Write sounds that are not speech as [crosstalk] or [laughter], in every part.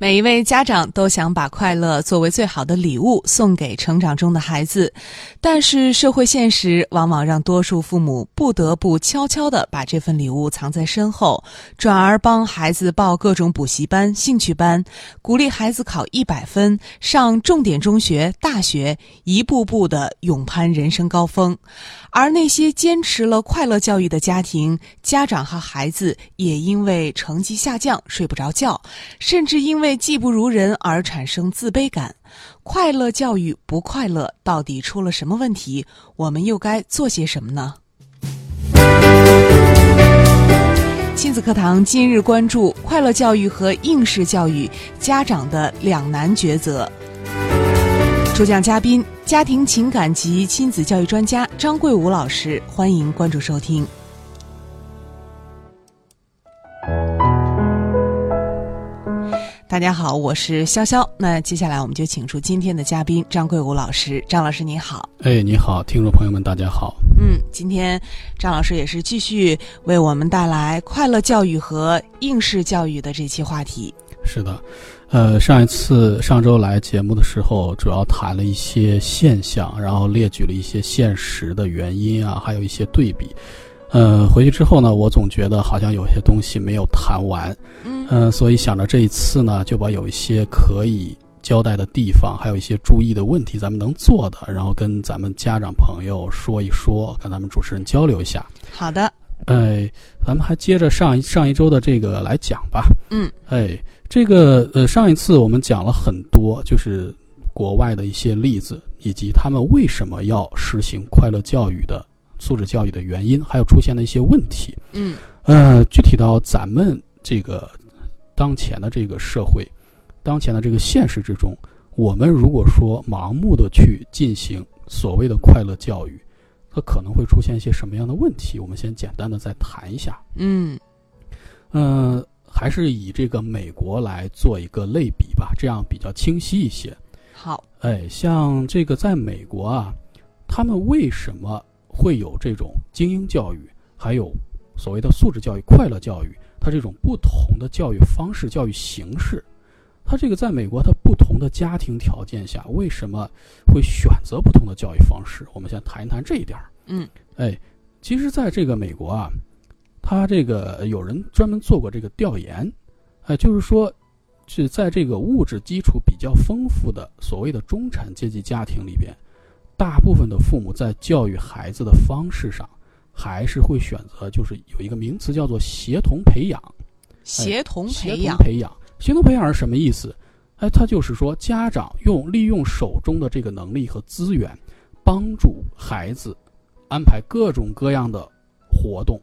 每一位家长都想把快乐作为最好的礼物送给成长中的孩子，但是社会现实往往让多数父母不得不悄悄地把这份礼物藏在身后，转而帮孩子报各种补习班、兴趣班，鼓励孩子考一百分、上重点中学、大学，一步步地勇攀人生高峰。而那些坚持了快乐教育的家庭，家长和孩子也因为成绩下降睡不着觉，甚至因为为技不如人而产生自卑感。快乐教育不快乐，到底出了什么问题？我们又该做些什么呢？亲子课堂今日关注快乐教育和应试教育家长的两难抉择。主讲嘉宾：家庭情感及亲子教育专家张桂武老师，欢迎关注收听。大家好，我是潇潇。那接下来我们就请出今天的嘉宾张桂武老师。张老师您好。哎，你好，听众朋友们，大家好。嗯，今天张老师也是继续为我们带来快乐教育和应试教育的这期话题。是的，呃，上一次上周来节目的时候，主要谈了一些现象，然后列举了一些现实的原因啊，还有一些对比。呃，回去之后呢，我总觉得好像有些东西没有谈完，嗯呃，所以想着这一次呢，就把有一些可以交代的地方，还有一些注意的问题，咱们能做的，然后跟咱们家长朋友说一说，跟咱们主持人交流一下。好的，哎，咱们还接着上一上一周的这个来讲吧。嗯，哎，这个呃，上一次我们讲了很多，就是国外的一些例子，以及他们为什么要实行快乐教育的素质教育的原因，还有出现的一些问题。嗯呃，具体到咱们这个当前的这个社会，当前的这个现实之中，我们如果说盲目的去进行所谓的快乐教育，它可能会出现一些什么样的问题？我们先简单的再谈一下。嗯呃、还是以这个美国来做一个类比吧，这样比较清晰一些。好，哎，像这个在美国啊，他们为什么会有这种精英教育，还有所谓的素质教育、快乐教育？它这种不同的教育方式、教育形式，它这个在美国，它不同的家庭条件下，为什么会选择不同的教育方式？我们先谈一谈这一点儿。嗯，哎，其实，在这个美国啊，他这个有人专门做过这个调研，哎，就是说，是在这个物质基础比较丰富的所谓的中产阶级家庭里边，大部分的父母在教育孩子的方式上，还是会选择就是有一个名词叫做协同培养。协同培养，同培养，协同培养是什么意思？哎，它就是说家长用利用手中的这个能力和资源，帮助孩子安排各种各样的活动，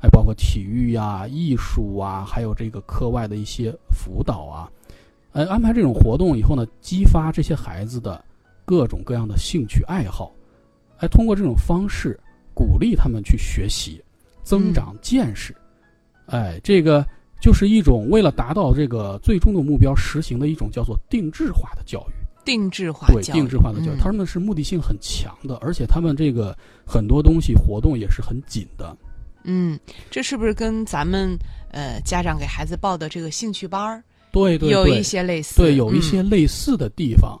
哎，包括体育呀、艺术啊，还有这个课外的一些辅导啊，哎，安排这种活动以后呢，激发这些孩子的各种各样的兴趣爱好，哎，通过这种方式鼓励他们去学习，增长见识，哎，这个。就是一种为了达到这个最终的目标实行的一种叫做定制化的教育，定制化对，定制化的教育，嗯。他们是目的性很强的，而且他们这个很多东西活动也是很紧的。嗯，这是不是跟咱们呃家长给孩子报的这个兴趣班儿对对对。有一，些类似？对，有一嗯。些类似的地方，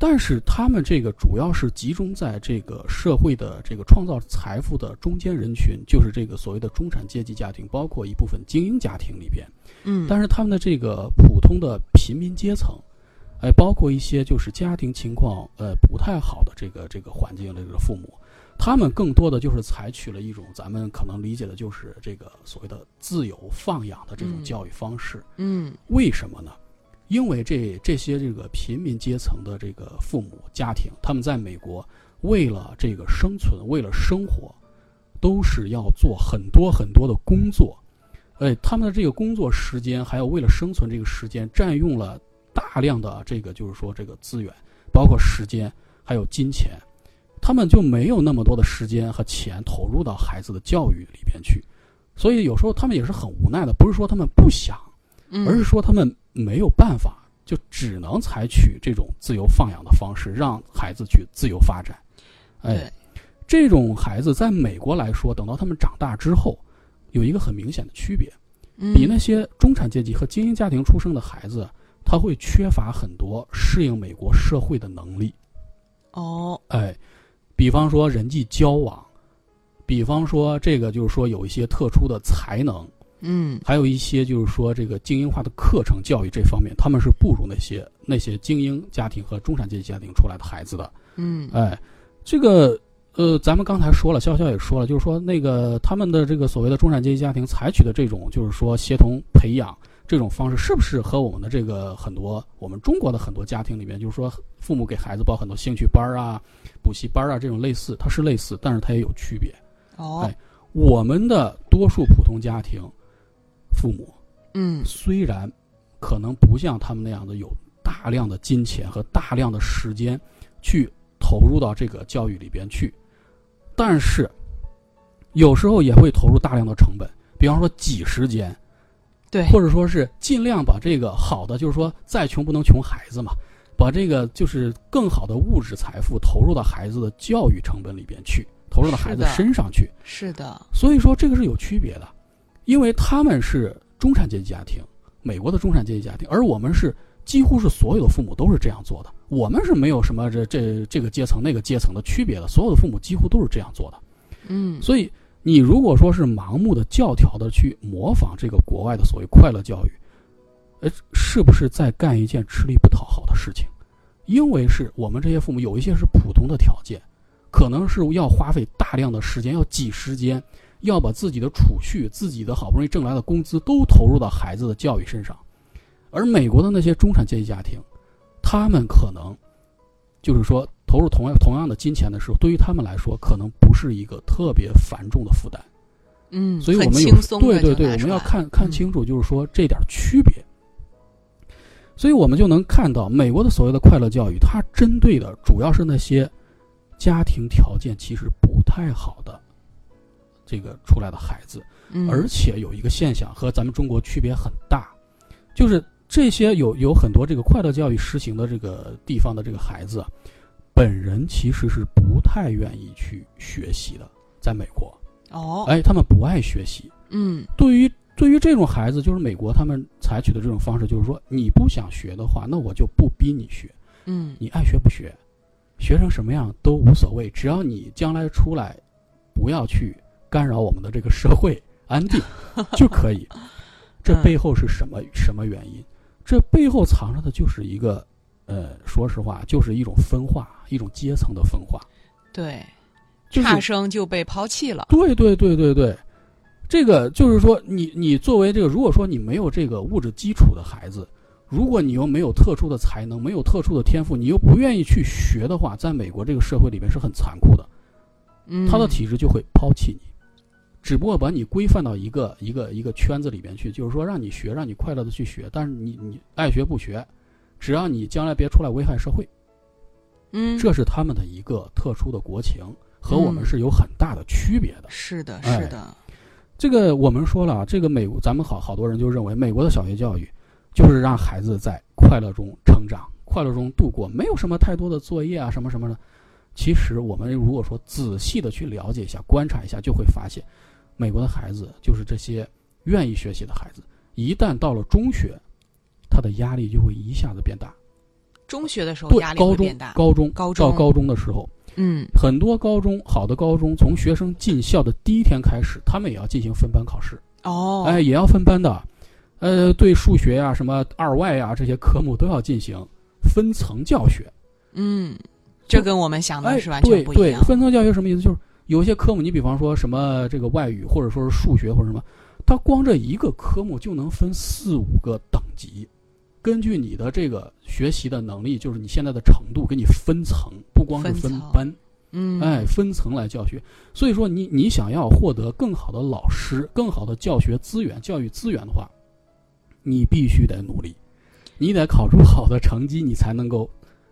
但是他们这个主要是集中在这个社会的这个创造财富的中间人群，就是这个所谓的中产阶级家庭，包括一部分精英家庭里边。嗯，但是他们的这个普通的平民阶层，哎，包括一些就是家庭情况呃不太好的这个这个环境的这个父母，他们更多的就是采取了一种咱们可能理解的就是这个所谓的自由放养的这种嗯教育方式。嗯为什么呢？因为这这些这个平民阶层的这个父母家庭，他们在美国为了这个生存，为了生活，都是要做很多很多的工作。哎，他们的这个工作时间，还有为了生存这个时间，占用了大量的这个就是说这个资源，包括时间还有金钱，他们就没有那么多的时间和钱投入到孩子的教育里边去。所以有时候他们也是很无奈的，不是说他们不想，而是说他们没有办法，就只能采取这种自由放养的方式，让孩子去自由发展。哎，这种孩子在美国来说，等到他们长大之后，有一个很明显的区别，嗯比那些中产阶级和精英家庭出生的孩子，他会缺乏很多适应美国社会的能力。哦，哎，比方说人际交往，比方说这个就是说有一些特殊的才能，嗯还有一些就是说这个精英化的课程教育这方面，他们是不如那些那些精英家庭和中产阶级家庭出来的孩子的。嗯哎，这个呃，咱们刚才说了，潇潇也说了，就是说那个他们的这个所谓的中产阶级家庭采取的这种就是说协同培养这种方式，是不是和我们的这个很多我们中国的很多家庭里面，就是说父母给孩子报很多兴趣班啊、[laughs] 补习班啊这种类似，它是类似，但是它也有区别。哦哎，我们的多数普通家庭父母。嗯。虽然可能不像他们那样的有大量的金钱和大量的时间去投入到这个教育里边去，但是有时候也会投入大量的成本，比方说挤时间，对，或者说是尽量把这个好的，就是说再穷不能穷孩子嘛，把这个就是更好的物质财富投入到孩子的教育成本里边去，投入到孩子身上去。是的，所以说这个是有区别的，因为他们是中产阶级家庭，美国的中产阶级家庭，而我们是几乎是所有的父母都是这样做的，我们是没有什么这这这个阶层那个阶层的区别的，所有的父母几乎都是这样做的。嗯所以你如果说是盲目的教条的去模仿这个国外的所谓快乐教育，呃，是不是在干一件吃力不讨好的事情？因为是我们这些父母有一些是普通的条件，可能是要花费大量的时间，要挤时间，要把自己的储蓄、自己的好不容易挣来的工资都投入到孩子的教育身上，而美国的那些中产阶级家庭，他们可能就是说投入同样同样的金钱的时候，对于他们来说，可能不是一个特别繁重的负担。嗯，所以我们有对对对，我们要看看嗯清楚，就是说这点区别。所以我们就能看到，美国的所谓的快乐教育，它针对的主要是那些家庭条件其实不太好的这个出来的孩子，嗯。而且有一个现象和咱们中国区别很大，就是这些有有很多这个快乐教育实行的这个地方的这个孩子，啊本人其实是不太愿意去学习的，在美国，哦，哎，他们不爱学习。嗯。对于对于这种孩子，就是美国他们采取的这种方式，就是说你不想学的话，那我就不逼你学，嗯。你爱学不学，学成什么样都无所谓，只要你将来出来，不要去干扰我们的这个社会安定 [laughs] 就可以。这嗯背后是什么什么原因？这背后藏着的就是一个，呃，说实话，就是一种分化，一种阶层的分化。对，差生就被抛弃了。对对对对对，这个就是说你，你作为这个，如果说你没有这个物质基础的孩子，如果你又没有特殊的才能，没有特殊的天赋，你又不愿意去学的话，在美国这个社会里面是很残酷的，嗯，他的体制就会抛弃你，只不过把你规范到一个一个一个圈子里边去，就是说让你学，让你快乐的去学，但是你你爱学不学，只要你将来别出来危害社会，嗯，这是他们的一个特殊的国情，和我们嗯是有很大的区别的。是的，哎是的，这个我们说了啊，这个美国，咱们好好多人就认为美国的小学教育就是让孩子在快乐中成长，快乐中度过，没有什么太多的作业啊，什么什么的。其实我们如果说仔细的去了解一下、观察一下，就会发现，美国的孩子就是这些愿意学习的孩子，一旦到了中学，他的压力就会一下子变大。中学的时候对压，力会变大。高中高中到高中的时候，嗯很多高中好的高中，从学生进校的第一天开始，他们也要进行分班考试。哦，哎，也要分班的，呃，对数学呀、什么二外呀、这些科目都要进行分层教学。嗯，这跟我们想的哎，是完对对全不一样。，分层教学什么意思？就是有些科目，你比方说什么这个外语，或者说是数学或者什么，它光这一个科目就能分四五个等级，根据你的这个学习的能力，就是你现在的程度，给你分层，不光是分班。嗯，哎，分层来教学。所以说你，你想要获得更好的老师、更好的教学资源、教育资源的话，你必须得努力，你得考出好的成绩，你才能够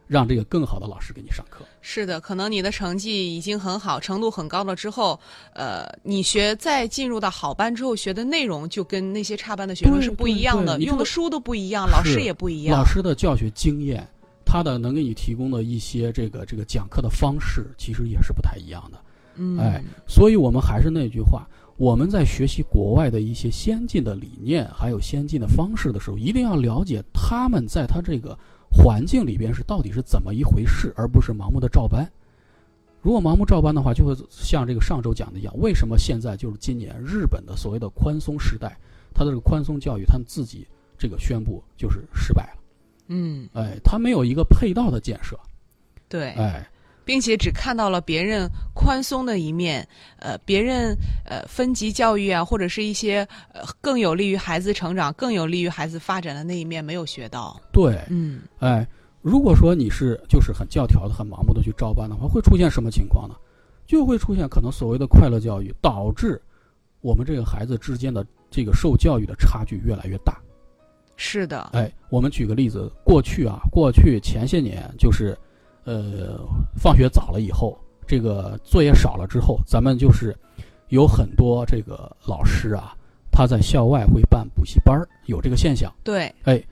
让这个更好的老师给你上课。是的，可能你的成绩已经很好，程度很高了之后，呃，你学再进入到好班之后学的内容就跟那些差班的学生是不一样的，用的书都不一样，老师也不一样。老师的教学经验、他的能给你提供的一些这个这个讲课的方式，其实也是不太一样的。嗯，哎，所以我们还是那句话，我们在学习国外的一些先进的理念，还有先进的方式的时候，一定要了解他们在他这个环境里边是到底是怎么一回事，而不是盲目的照搬。如果盲目照搬的话，就会像这个上周讲的一样，为什么现在就是今年日本的所谓的宽松时代，它的这个宽松教育，他们自己这个宣布就是失败了。嗯，哎，他没有一个配套的建设，对，哎，并且只看到了别人宽松的一面，呃，别人呃分级教育啊，或者是一些呃更有利于孩子成长、更有利于孩子发展的那一面没有学到。对，嗯哎，如果说你是就是很教条的、很盲目的去照搬的话，会出现什么情况呢？就会出现可能所谓的快乐教育，导致我们这个孩子之间的这个受教育的差距越来越大。是的，哎，我们举个例子，过去啊，过去前些年就是，呃，放学早了以后，这个作业少了之后，咱们就是有很多这个老师啊，他在校外会办补习班儿，有这个现象。对，哎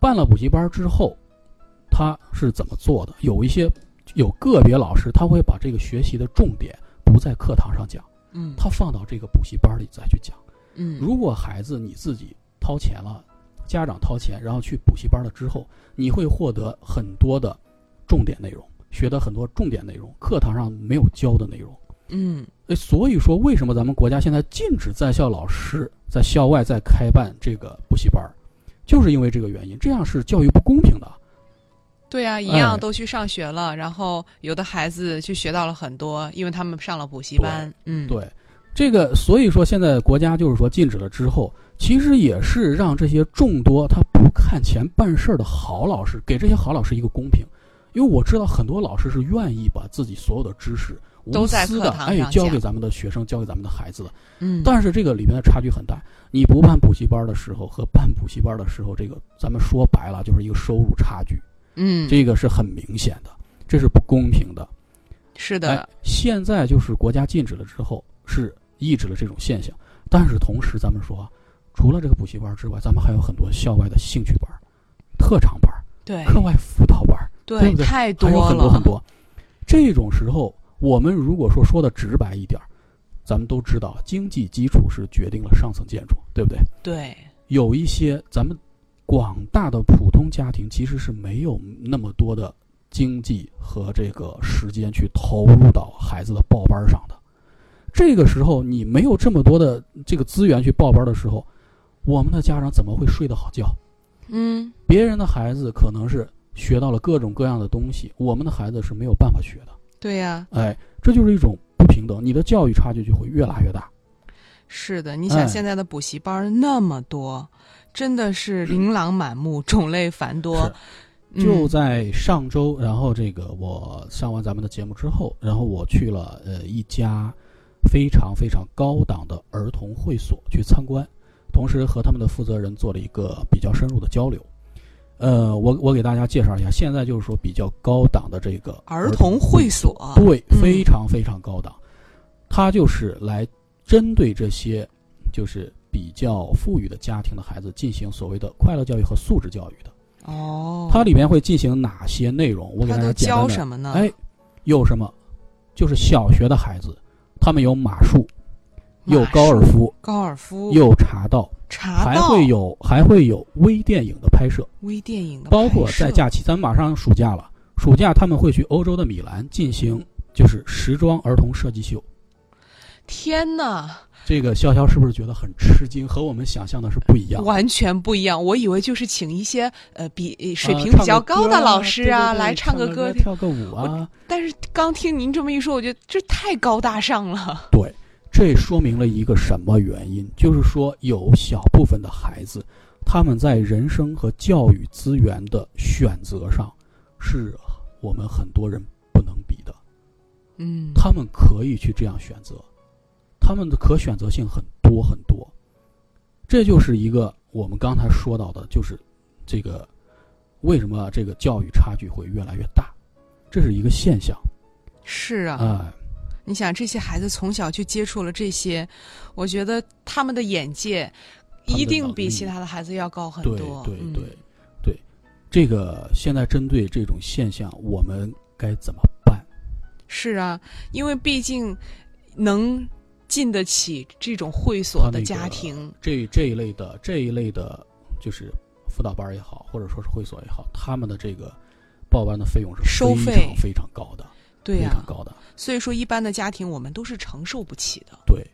办了补习班之后，他是怎么做的？有一些有个别老师，他会把这个学习的重点不在课堂上讲，嗯他放到这个补习班里再去讲。嗯，如果孩子你自己掏钱了，家长掏钱，然后去补习班了之后，你会获得很多的重点内容，学的很多重点内容，课堂上没有教的内容。嗯哎，所以说，为什么咱们国家现在禁止在校老师在校外再开办这个补习班儿，就是因为这个原因，这样是教育不公平的。对啊，一样哎都去上学了，然后有的孩子去学到了很多，因为他们上了补习班。嗯，对，这个所以说现在国家就是说禁止了之后，其实也是让这些众多他不看钱办事儿的好老师，给这些好老师一个公平。因为我知道很多老师是愿意把自己所有的知识无私的哎课堂上讲教给咱们的学生，教给咱们的孩子的。嗯，但是这个里面的差距很大。你不办补习班的时候和办补习班的时候，这个咱们说白了就是一个收入差距，嗯，这个是很明显的，这是不公平的。是的哎，，现在就是国家禁止了之后，是抑制了这种现象。但是同时，咱们说啊，除了这个补习班之外，咱们还有很多校外的兴趣班、特长班、对课外辅导班，对对，不对太多还有很多了，很多。这种时候，我们如果说说的直白一点儿，咱们都知道，经济基础是决定了上层建筑，对不对？对，有一些咱们广大的普通家庭其实是没有那么多的经济和这个时间去投入到孩子的报班上的。这个时候你没有这么多的这个资源去报班的时候，我们的家长怎么会睡得好觉？嗯，别人的孩子可能是学到了各种各样的东西，我们的孩子是没有办法学的。对呀、哎，这就是一种不平等，你的教育差距就会越拉越大。是的，你想哎现在的补习班那么多，真的是琳琅满目，种类繁多。就嗯在上周，然后这个我上完咱们的节目之后，然后我去了呃一家非常非常高档的儿童会所去参观，同时和他们的负责人做了一个比较深入的交流。呃，我我给大家介绍一下，现在就是说比较高档的这个儿童会所，对，嗯非常非常高档，它就是来针对这些就是比较富裕的家庭的孩子进行所谓的快乐教育和素质教育的。哦，它里面会进行哪些内容？我给大家教什么呢？哎，有什么？就是小学的孩子，他们有马术，有高尔、夫，高尔夫、有茶道，还茶道，会有还会有微电影的拍摄，微电影的包括在假期，咱们马上暑假了，暑假他们会去欧洲的米兰进行就是时装儿童设计秀。天哪，这个潇潇是不是觉得很吃惊？和我们想象的是不一样。完全不一样。我以为就是请一些呃比呃水啊平比较高的老师啊，来唱个个歌。跳个舞啊。但是刚听您这么一说，我觉得这太高大上了。对，这说明了一个什么原因？就是说，有小部分的孩子，他们在人生和教育资源的选择上，是我们很多人不能比的。嗯，他们可以去这样选择，他们的可选择性很多很多。这就是一个我们刚才说到的，就是这个为什么这个教育差距会越来越大，这是一个现象是啊，啊、你想这些孩子从小就接触了这些，我觉得他们的眼界一定比其他的孩子要高很多。对对对对，这个现在针对这种现象，我们该怎么办？是啊，因为毕竟能进得起这种会所的家庭，这这一类的这一类的，就是辅导班也好，或者说是会所也好，他们的这个报班的费用是收费非常非常高的，对呀、非常高的。所以说一般的家庭我们都是承受不起的。对，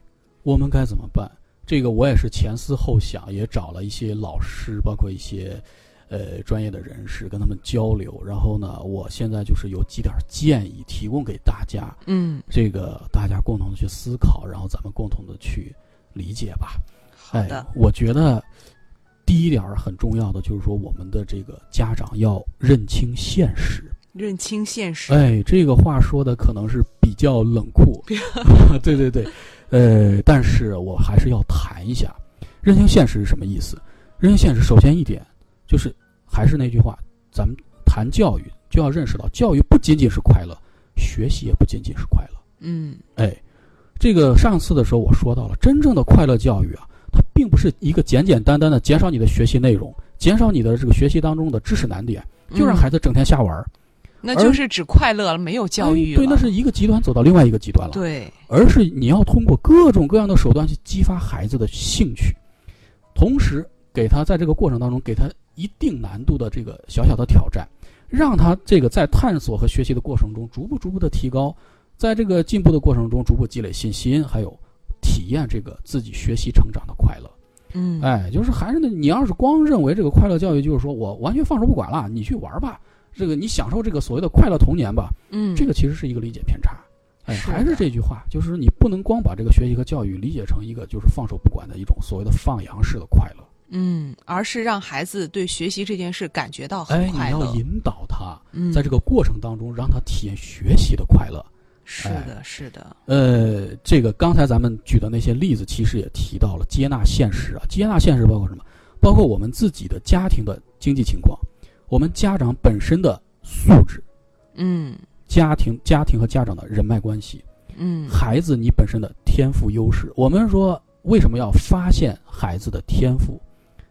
我们该怎么办？这个我也是前思后想，也找了一些老师，包括一些呃专业的人士，跟他们交流。然后呢，我现在就是有几点建议提供给大家，嗯，这个大家共同的去思考，然后咱们共同的去理解吧。好的，哎，我觉得第一点很重要的就是说，我们的这个家长要认清现实。认清现实。哎，这个话说的可能是比较冷酷，[laughs] 对对对，呃，但是我还是要谈一下，认清现实是什么意思？认清现实，首先一点就是还是那句话，咱们谈教育就要认识到，教育不仅仅是快乐，学习也不仅仅是快乐。嗯哎，这个上次的时候我说到了，真正的快乐教育啊，它并不是一个简简单单的减少你的学习内容，减少你的这个学习当中的知识难点，就让嗯孩子整天瞎玩儿。那就是只快乐了，没有教育。哎对，那是一个极端走到另外一个极端了。，对，而是你要通过各种各样的手段去激发孩子的兴趣，同时给他在这个过程当中给他一定难度的这个小小的挑战，让他这个在探索和学习的过程中逐步逐步的提高，在这个进步的过程中逐步积累信心，还有体验这个自己学习成长的快乐。嗯，哎，就是还是那，你要是光认为这个快乐教育就是说我完全放手不管了，你去玩吧，这个你享受这个所谓的快乐童年吧，嗯，这个其实是一个理解偏差。哎，还是这句话，就是你不能光把这个学习和教育理解成一个就是放手不管的一种所谓的放羊式的快乐。嗯，而是让孩子对学习这件事感觉到哎，很快乐。你要引导他，嗯，在这个过程当中让他体验学习的快乐。是哎的，是的，呃，这个刚才咱们举的那些例子，其实也提到了接纳现实啊。接纳现实包括什么？包括我们自己的家庭的经济情况，我们家长本身的素质，嗯家庭家庭和家长的人脉关系，嗯孩子你本身的天赋优势。我们说为什么要发现孩子的天赋，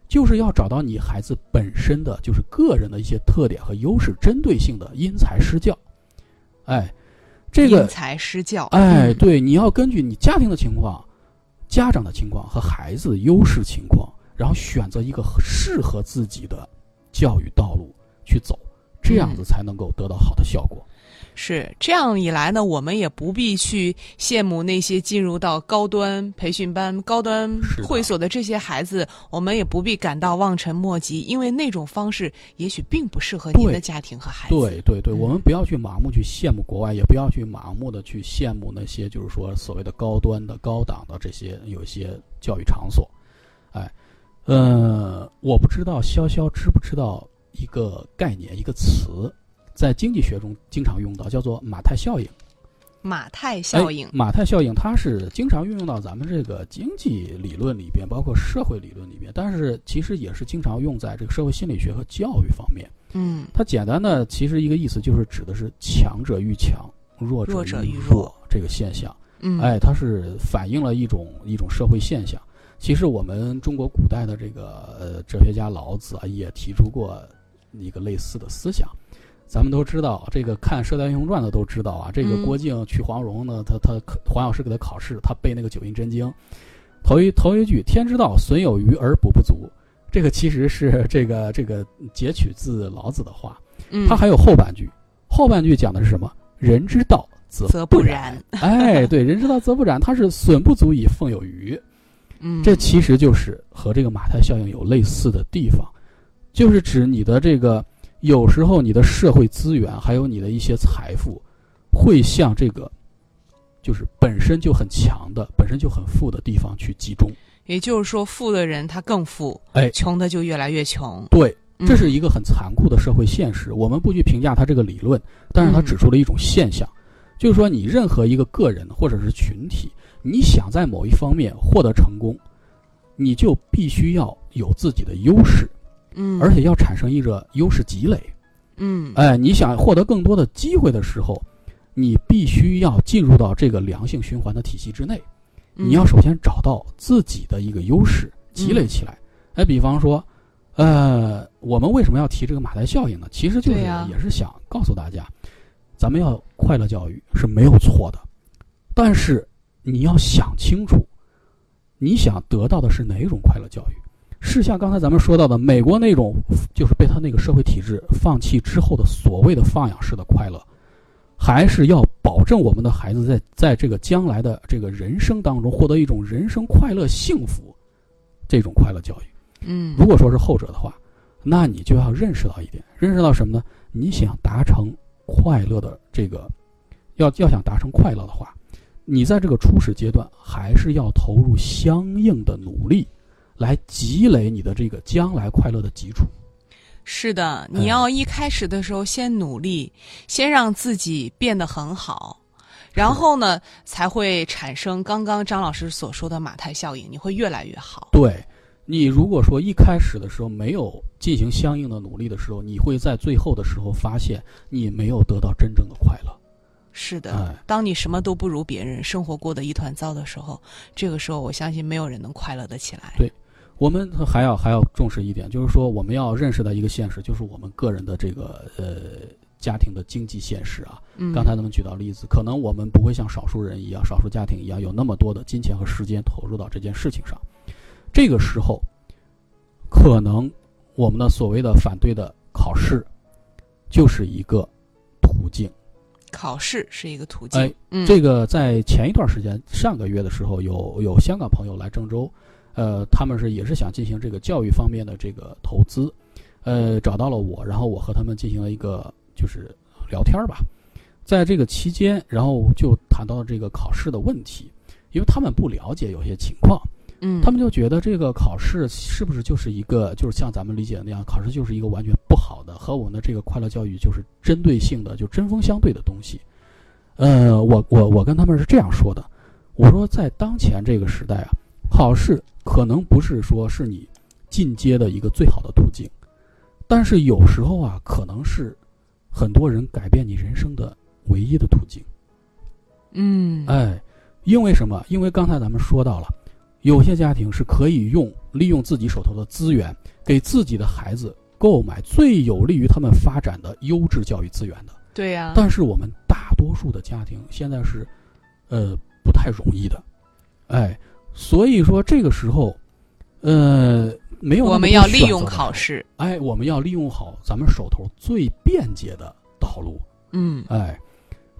就是要找到你孩子本身的就是个人的一些特点和优势，针对性的因材施教。哎，这个因材施教。哎，嗯，对，你要根据你家庭的情况、家长的情况和孩子的优势情况，然后选择一个适合自己的教育道路去走，这样子嗯才能够得到好的效果。是这样一来呢，我们也不必去羡慕那些进入到高端培训班、高端会所的这些孩子，我们也不必感到望尘莫及，因为那种方式也许并不适合您的家庭和孩子。对对对，嗯我们不要去盲目去羡慕国外，也不要去盲目的去羡慕那些就是说所谓的高端的、高档的这些有一些教育场所。哎，呃，我不知道潇潇知不知道一个概念、一个词，在经济学中经常用到，叫做马太效应。马太效应哎。马太效应，它是经常运用到咱们这个经济理论里边，包括社会理论里边，但是其实也是经常用在这个社会心理学和教育方面。嗯它简单的其实一个意思就是指的是强者愈强，弱弱者愈愈弱这个现象。嗯，哎，它是反映了一种一种社会现象。其实我们中国古代的这个呃哲学家老子啊，也提出过一个类似的思想。咱们都知道，这个看《射雕英雄传》的都知道啊，这个嗯郭靖去黄蓉呢，他他黄药师给他考试，他背那个九阴真经，头一头一句“天之道，损有余而补不足”，这个其实是这个这个截取自老子的话。嗯它还有后半句，后半句讲的是什么？人之道则则不不染。[laughs] 哎，对，人之道则不然，它是损不足以奉有余。嗯这其实就是和这个马太效应有类似的地方，就是指你的这个有时候你的社会资源还有你的一些财富，会向这个就是本身就很强的、本身就很富的地方去集中。也就是说，富的人他更富，哎穷的就越来越穷。对，嗯这是一个很残酷的社会现实。我们不去评价他这个理论，但是它嗯指出了一种现象，就是说你任何一个个人或者是群体，你想在某一方面获得成功，你就必须要有自己的优势，嗯，而且要产生一个优势积累。嗯哎，你想获得更多的机会的时候，你必须要进入到这个良性循环的体系之内。嗯你要首先找到自己的一个优势，积累起来。哎，比方说，呃，我们为什么要提这个马太效应呢？其实就是也是想告诉大家，咱们要快乐教育是没有错的，但是你要想清楚，你想得到的是哪种快乐教育？是像刚才咱们说到的美国那种，就是被他那个社会体制放弃之后的所谓的放养式的快乐，还是要保证我们的孩子在在这个将来的这个人生当中获得一种人生快乐、幸福这种快乐教育？嗯，如果说是后者的话，那你就要认识到一点，认识到什么呢？你想达成快乐的这个，要要想达成快乐的话，你在这个初始阶段还是要投入相应的努力，来积累你的这个将来快乐的基础。是的，哎你要一开始的时候先努力，先让自己变得很好，然后呢，才会产生刚刚张老师所说的马太效应，你会越来越好。对你如果说一开始的时候没有进行相应的努力的时候，你会在最后的时候发现你没有得到真正的快乐。是的，哎当你什么都不如别人，生活过得一团糟的时候，这个时候我相信没有人能快乐的起来。对我们还要还要重视一点，就是说我们要认识到一个现实，就是我们个人的这个呃家庭的经济现实啊。嗯，刚才咱们举到例子，可能我们不会像少数人一样、少数家庭一样有那么多的金钱和时间投入到这件事情上。这个时候，可能我们的所谓的反对的考试，就是一个途径。考试是一个途径。哎，嗯，这个在前一段时间，上个月的时候，有有香港朋友来郑州，呃，他们是也是想进行这个教育方面的这个投资，呃，找到了我，然后我和他们进行了一个就是聊天儿吧，在这个期间，然后就谈到了这个考试的问题，因为他们不了解有些情况，嗯，他们就觉得这个考试是不是就是一个，就是像咱们理解的那样，考试就是一个完全不好的，和我们的这个快乐教育就是针对性的，就针锋相对的东西。呃，我我我跟他们是这样说的，我说在当前这个时代啊，考试可能不是说是你进阶的一个最好的途径，但是有时候啊，可能是很多人改变你人生的唯一的途径。嗯，哎，因为什么？因为刚才咱们说到了，有些家庭是可以用利用自己手头的资源，给自己的孩子购买最有利于他们发展的优质教育资源的。对呀、但是我们大多数的家庭现在是，呃，不太容易的，哎，所以说这个时候，呃，没有我们要利用考试。哎，我们要利用好咱们手头最便捷的道路。嗯，哎，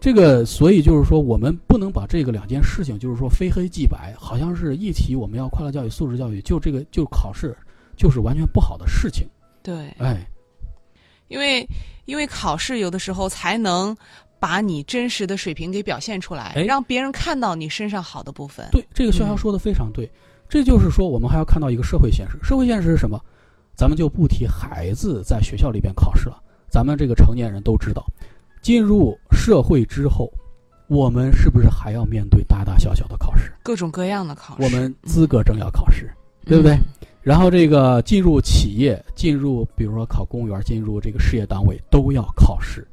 这个所以就是说，我们不能把这个两件事情，就是说非黑即白，好像是一提我们要快乐教育、素质教育，就这个就考试就是完全不好的事情。对，哎，因为因为考试有的时候才能把你真实的水平给表现出来，哎让别人看到你身上好的部分。对，这个潇潇嗯说的非常对。这就是说，我们还要看到一个社会现实。社会现实是什么？咱们就不提孩子在学校里边考试了，咱们这个成年人都知道，进入社会之后，我们是不是还要面对大大小小的考试？各种各样的考试，我们资格证要考试，对不对嗯 [laughs] 然后这个进入企业，进入比如说考公务员，进入这个事业单位都要考试。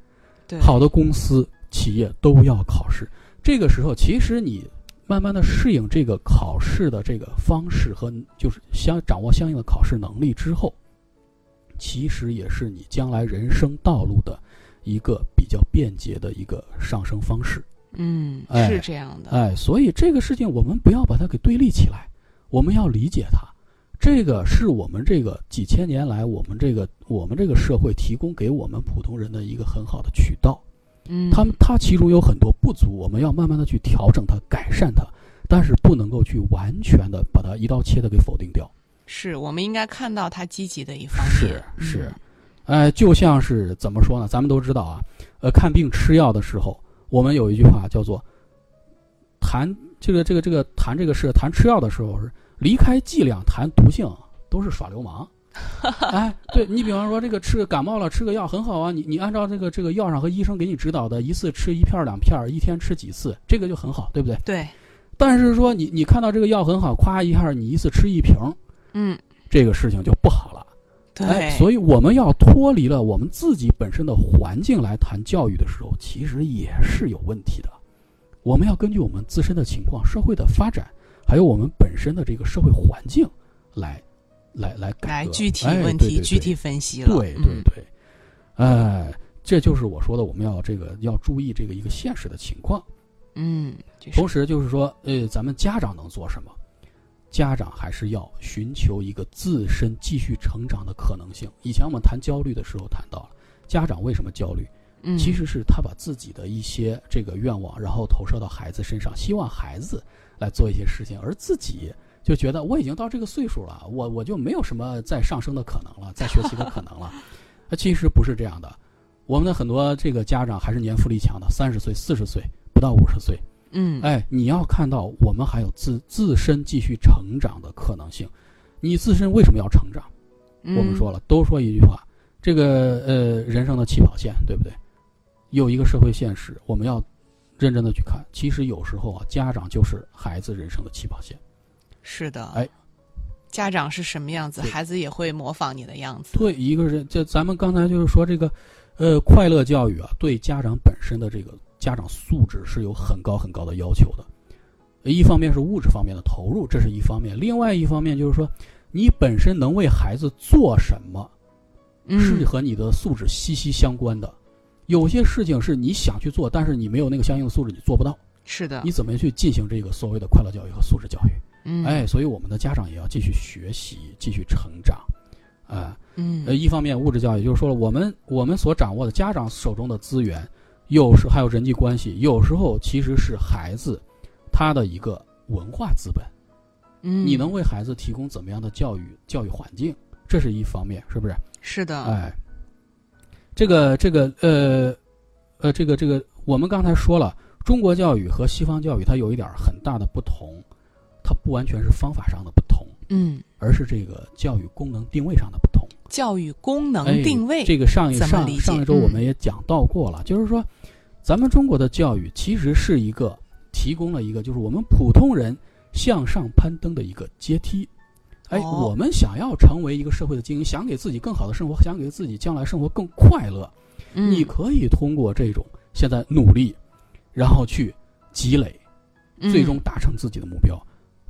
对，好的公司、企业都要考试。这个时候，其实你慢慢的适应这个考试的这个方式和就是相掌握相应的考试能力之后，其实也是你将来人生道路的一个比较便捷的一个上升方式。嗯，哎是这样的。哎，所以这个事情我们不要把它给对立起来，我们要理解它。这个是我们这个几千年来，我们这个我们这个社会提供给我们普通人的一个很好的渠道。嗯，他们它其中有很多不足，我们要慢慢的去调整它、改善它，但是不能够去完全的把它一刀切的给否定掉。是我们应该看到他积极的一方是面。是嗯，哎，就像是怎么说呢？咱们都知道啊，呃，看病吃药的时候，我们有一句话叫做“谈这个这个这个谈这个事，谈吃药的时候是离开剂量谈毒性，都是耍流氓。[laughs] ”哎，对你比方说这个吃个感冒了，吃个药很好啊，你你按照这个这个药上和医生给你指导的，一次吃一片儿两片儿，一天吃几次，这个就很好，对不对？对，但是说你你看到这个药很好，夸一下你一次吃一瓶，嗯，这个事情就不好了。对，哎，所以我们要脱离了我们自己本身的环境来谈教育的时候，其实也是有问题的。我们要根据我们自身的情况、社会的发展，还有我们本身的这个社会环境来来来改革，来具体哎问题、具体分析了。对对嗯对，哎，这就是我说的，我们要这个要注意这个一个现实的情况。嗯，就是同时就是说，呃，咱们家长能做什么？家长还是要寻求一个自身继续成长的可能性。以前我们谈焦虑的时候谈到了，家长为什么焦虑？嗯其实是他把自己的一些这个愿望，然后投射到孩子身上，希望孩子来做一些事情，而自己就觉得我已经到这个岁数了，我我就没有什么再上升的可能了，再学习的可能了。那 [laughs] 其实不是这样的，我们的很多这个家长还是年富力强的，三十岁、四十岁不到五十岁，嗯哎，你要看到我们还有自自身继续成长的可能性。你自身为什么要成长？我们说了，都说一句话，这个呃人生的起跑线，对不对？有一个社会现实，我们要认真的去看。其实有时候啊，家长就是孩子人生的起跑线。是的，哎，家长是什么样子，孩子也会模仿你的样子。对，一个人，就咱们刚才就是说这个，呃，快乐教育啊，对家长本身的这个家长素质是有很高很高的要求的。一方面是物质方面的投入，这是一方面；另外一方面就是说，你本身能为孩子做什么，嗯，是和你的素质息息相关的。有些事情是你想去做，但是你没有那个相应的素质，你做不到。是的你，怎么去进行这个所谓的快乐教育和素质教育？嗯，哎，所以我们的家长也要继续学习，继续成长，啊、嗯，呃，一方面物质教育就是说了，我们我们所掌握的家长手中的资源，有时还有人际关系，有时候其实是孩子他的一个文化资本。嗯，你能为孩子提供怎么样的教育教育环境，这是一方面，是不是？是的，哎，这个这个呃呃，这个这个，我们刚才说了，中国教育和西方教育它有一点很大的不同，它不完全是方法上的不同，嗯，而是这个教育功能定位上的不同。教育功能哎定位，这个上一上上一周我们也讲到过了，就是说，咱们中国的教育其实是一个提供了一个就是我们普通人向上攀登的一个阶梯。哎，哦我们想要成为一个社会的精英，想给自己更好的生活，想给自己将来生活更快乐，嗯你可以通过这种现在努力，然后去积累，最终嗯达成自己的目标。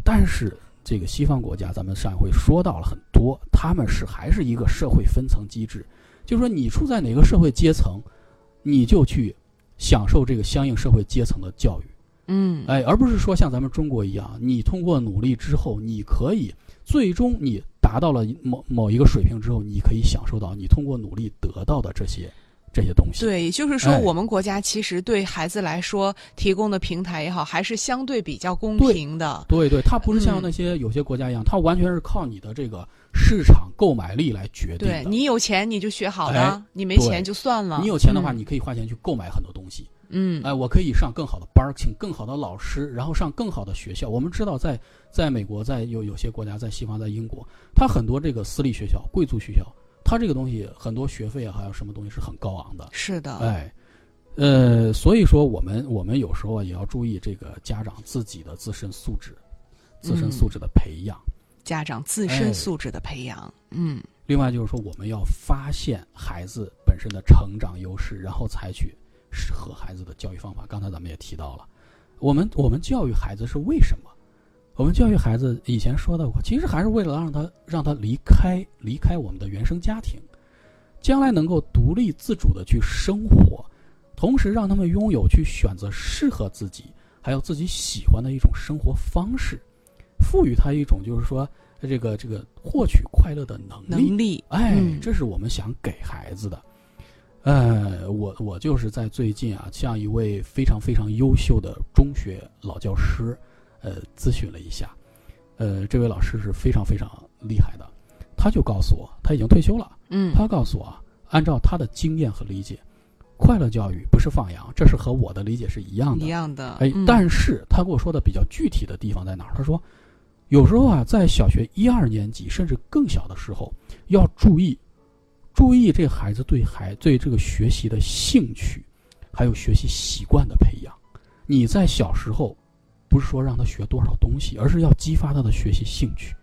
但是这个西方国家，咱们上一回说到了很多，他们是还是一个社会分层机制，就是说你处在哪个社会阶层，你就去享受这个相应社会阶层的教育，嗯，哎，而不是说像咱们中国一样，你通过努力之后，你可以最终你达到了某某一个水平之后，你可以享受到你通过努力得到的这些这些东西。对，也就是说，哎我们国家其实对孩子来说提供的平台也好，还是相对比较公平的。对对，它不是像嗯那些有些国家一样，它完全是靠你的这个市场购买力来决定的。对你有钱你就学好了，哎你没钱就算了。你有钱的话，嗯你可以花钱去购买很多东西。嗯哎，我可以上更好的班儿，请更好的老师，然后上更好的学校。我们知道在，在美国，在有有些国家，在西方，在英国，它很多这个私立学校、贵族学校，它这个东西很多学费啊，还有什么东西是很高昂的。是的，哎，呃，所以说我们我们有时候啊也要注意这个家长自己的自身素质，自身嗯素质的培养。家长自哎身素质的培养，嗯另外就是说，我们要发现孩子本身的成长优势，然后采取适合孩子的教育方法。刚才咱们也提到了，我们我们教育孩子是为什么？我们教育孩子以前说到过，其实还是为了让他让他离开离开我们的原生家庭，将来能够独立自主的去生活，同时让他们拥有去选择适合自己还有自己喜欢的一种生活方式，赋予他一种就是说这个这个获取快乐的能力。能力，哎，嗯这是我们想给孩子的。呃，我我就是在最近啊，向一位非常非常优秀的中学老教师，呃，咨询了一下。呃，这位老师是非常非常厉害的，他就告诉我，他已经退休了。嗯，他告诉我啊，按照他的经验和理解，快乐教育不是放羊，这是和我的理解是一样的。一样的，哎嗯，但是他跟我说的比较具体的地方在哪儿？他说，有时候啊，在小学一二年级甚至更小的时候，要注意，注意这孩子对孩对这个学习的兴趣，还有学习习惯的培养。你在小时候，不是说让他学多少东西，而是要激发他的学习兴趣，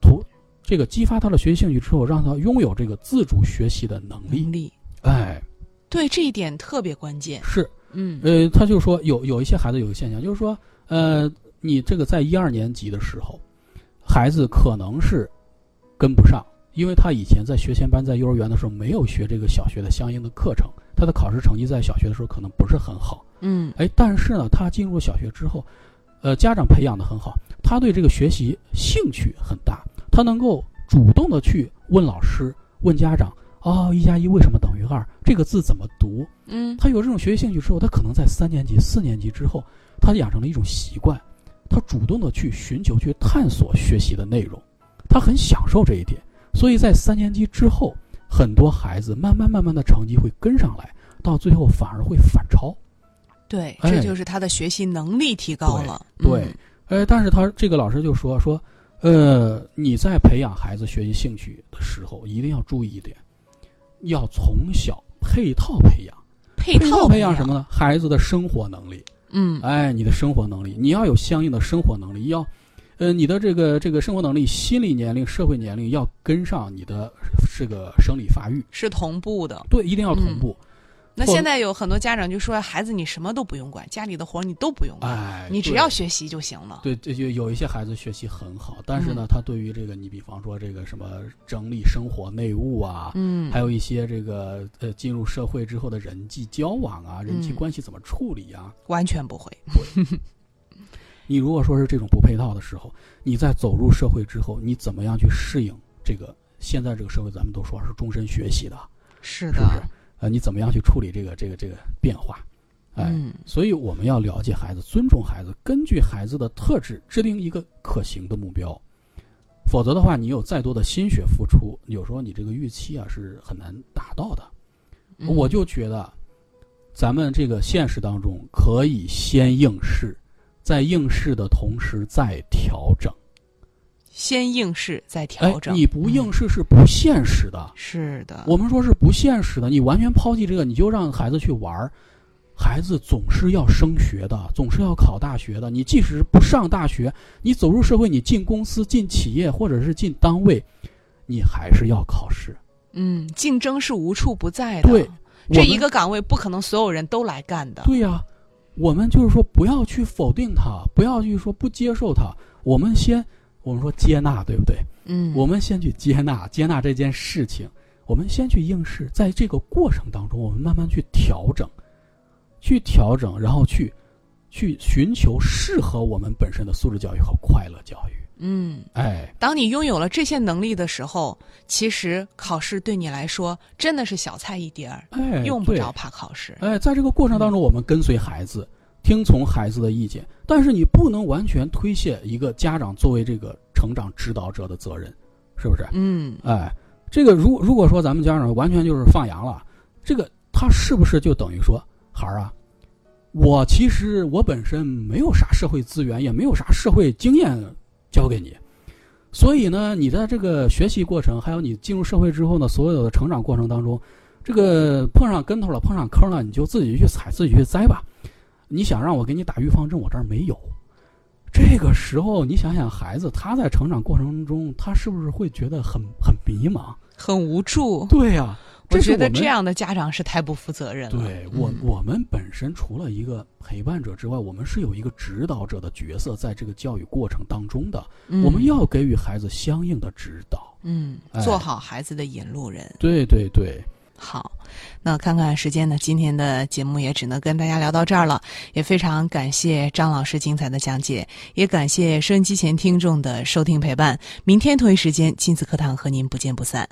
图这个激发他的学习兴趣之后，让他拥有这个自主学习的能力。能力，哎，对这一点特别关键。是。嗯呃，他就说有有一些孩子有一个现象，就是说，呃，你这个在一二年级的时候，孩子可能是跟不上，因为他以前在学前班、在幼儿园的时候没有学这个小学的相应的课程，他的考试成绩在小学的时候可能不是很好。嗯哎，但是呢，他进入小学之后，呃，家长培养的很好，他对这个学习兴趣很大，他能够主动的去问老师、问家长，哦，一加一为什么等于二？这个字怎么读？嗯他有这种学习兴趣之后，他可能在三年级、四年级之后，他养成了一种习惯，他主动的去寻求、去探索学习的内容，他很享受这一点。所以在三年级之后，很多孩子慢慢慢慢的成绩会跟上来，到最后反而会反超。对，哎这就是他的学习能力提高了。对嗯呃，但是他这个老师就说说，呃，你在培养孩子学习兴趣的时候，一定要注意一点，要从小配套培养。配套培养什么？呢？孩子的生活能力。嗯哎，你的生活能力，你要有相应的生活能力，要，呃，你的这个这个生活能力、心理年龄、社会年龄要跟上你的这个生理发育，是同步的。对，一定要同步。或那现在有很多家长就说，孩子你什么都不用管，家里的活你都不用管，哎，你只要学习就行了。对，这就有一些孩子学习很好，但是呢，嗯他对于这个，你比方说这个什么整理生活内务啊，嗯，还有一些这个呃进入社会之后的人际交往啊，人际嗯关系怎么处理啊，完全不会。你如果说是这种不配套的时候，你在走入社会之后，你怎么样去适应这个现在这个社会？咱们都说是终身学习的，是是不是？呃，你怎么样去处理这个这个这个变化？哎，嗯所以我们要了解孩子，尊重孩子，根据孩子的特质制定一个可行的目标。否则的话，你有再多的心血付出，有时候你这个预期啊是很难达到的。嗯我就觉得，咱们这个现实当中可以先应试，在应试的同时再调整。先应试再哎调，整。你不应嗯试是不现实的。是的，我们说是不现实的，你完全抛弃这个，你就让孩子去玩儿。孩子总是要升学的，总是要考大学的。你即使不上大学，你走入社会，你进公司、进企业或者是进单位，你还是要考试。嗯，竞争是无处不在的。对，这一个岗位不可能所有人都来干的。对呀、我们就是说不要去否定它，不要去说不接受它，我们先我们说接纳，对不对？嗯，我们先去接纳，接纳这件事情，我们先去应试，在这个过程当中，我们慢慢去调整，去调整，然后去去寻求适合我们本身的素质教育和快乐教育。嗯，哎，当你拥有了这些能力的时候，其实考试对你来说真的是小菜一碟儿，哎，用不着怕考试。哎，在这个过程当中，我们跟随孩子，听从孩子的意见，但是你不能完全推卸一个家长作为这个成长指导者的责任，是不是？嗯，哎，这个如如果说咱们家长完全就是放羊了，这个他是不是就等于说，孩儿啊，我其实我本身没有啥社会资源，也没有啥社会经验教给你，所以呢，你在这个学习过程，还有你进入社会之后呢，所有的成长过程当中，这个碰上跟头了，碰上坑了，你就自己去踩，自己去栽吧。你想让我给你打预防针，我这儿没有。这个时候，你想想，孩子他在成长过程中，他是不是会觉得很很迷茫？很无助。对呀、我觉得这样的家长是太不负责任了。对我嗯我们本身除了一个陪伴者之外，我们是有一个指导者的角色，在这个教育过程当中的，嗯我们要给予孩子相应的指导。嗯哎做好孩子的引路人。对对对，好，那看看时间呢，今天的节目也只能跟大家聊到这儿了。也非常感谢张老师精彩的讲解，也感谢收音机前听众的收听陪伴。明天同一时间，亲子课堂和您不见不散。